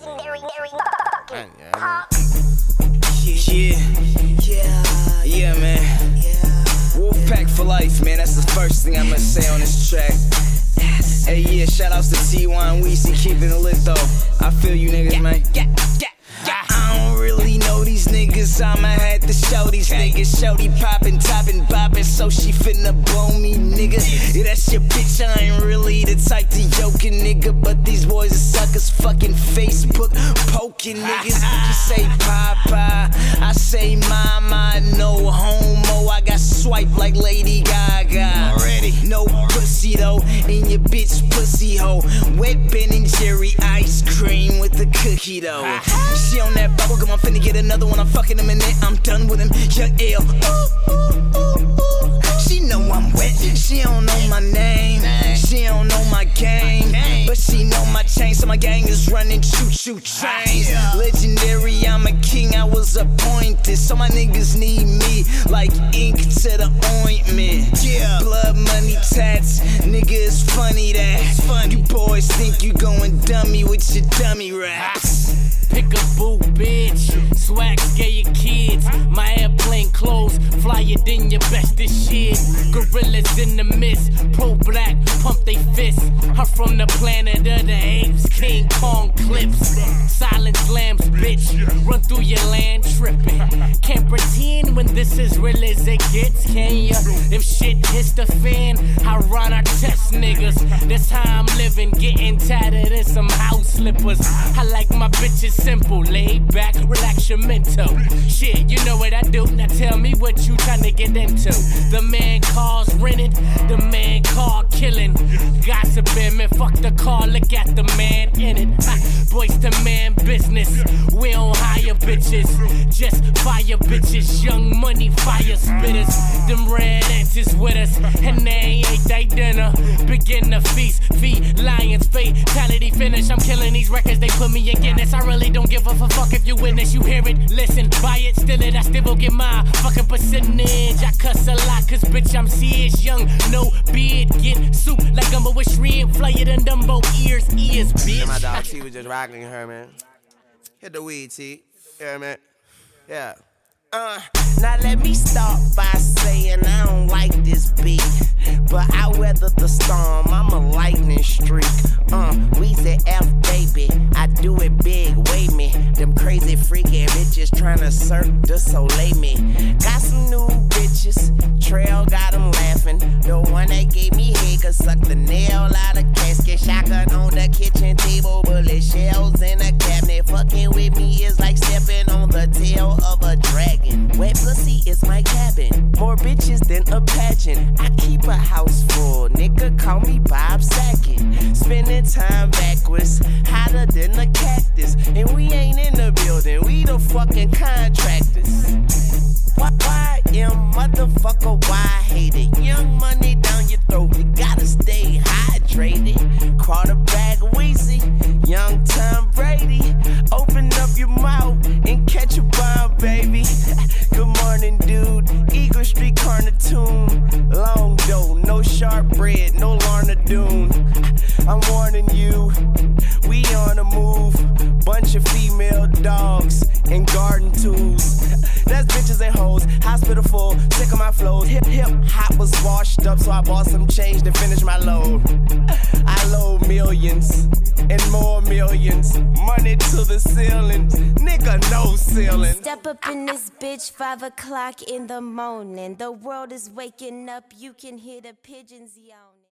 legendary, very motherfucking Yeah, yeah, yeah, man. Wolfpack for life, man. That's the first thing I'ma say on this track. Hey, yeah, shout outs to T1 Weezy keeping it lit though. I feel you niggas, man. I don't really know these niggas. I'ma to show these niggas. Shorty poppin', toppin', boppin', so she finna blow me, nigga. Yeah, that's your bitch. I ain't really the type to yoke a nigga, but these boys are suckers. Fucking Facebook poking niggas. You say papa, I say mama, no homo. I got swipe like Lady Gaga. Already, no pussy though, in your bitch pussy hole. Wet Ben and Jerry ice cream with the cookie though. She on that bubble gum, I'm finna get another one. I'm fucking him in it, I'm done with him. You're ill. Ooh, ooh, ooh, ooh. She know I'm wet, she don't know my name. She don't know my game, but she know my chain, so my gang is running choo choo trains. Legendary, I'm a king, Appointed. So my niggas need me like ink to the ointment. Yeah, blood money tats, nigga, it's funny that you boys think you going dummy with your dummy raps. Pick a boo, bitch. Swag scare your kids. My airplane clothes flyer than your bestest shit. Gorillas in the mist. Pro black, pump they fists. I'm from the planet of the apes. King Kong clips. Silent slams, bitch. Run through your land tripping. Can't pretend when this is real as it gets, can ya? If shit hits the fan, I run our test niggas. That's how I'm living, getting tatted in some house slippers. I like my bitches simple, laid back, relax your mental. Shit, you know what I do. Now tell me what you trying to get into. The man cars rented, the man car killing. Gossiping, man, fuck the car, look at the man in it. Boys to man business. We don't hire bitches, just fire bitches. Young money fire spitters. Them red ants is with us, and they ain't they dinner. Begin the feast, feed lions, fatality finish. I'm killing these records, they put me in Guinness. I really don't give a fuck if you witness, you hear it, listen, buy it, steal it. I still will get my fucking percentage. I cuss a lot, cause bitch, I'm serious, young, no beard, get soup like I'm a wish shrimp, fly it and Dumbo ears, ears, And my bitch. dog T was just rocking her, man. Hit the weed, T. Yeah, man. Yeah. Uh, now let me start by saying I don't like this beat, but I weather the storm. I'm a lightning streak. Uh, Weezy F baby, I do it big. Wait me, them crazy freaky bitches tryna Cirque du Soleil me. Got some new bitches, Trail got them laughing. The one that gave me head could suck the nail out I keep a house full. Nigga, call me Bob Saget. Spending time backwards, hotter than a cactus. And we ain't in the building, we the fucking contractors. Why, why am motherfucker, why hate it? Young money bread, no Lorna Doone. I'm warning you, we on the move. Bunch of female dogs and garden tools. That's bitches and hoes, hospital full, sick of my flows. Hip hip hop was washed up, so I bought some change to finish my load. Millions and more millions, money to the ceiling, nigga no ceiling. Step up in this bitch, five o'clock in the morning. The world is waking up, you can hear the pigeons yawning.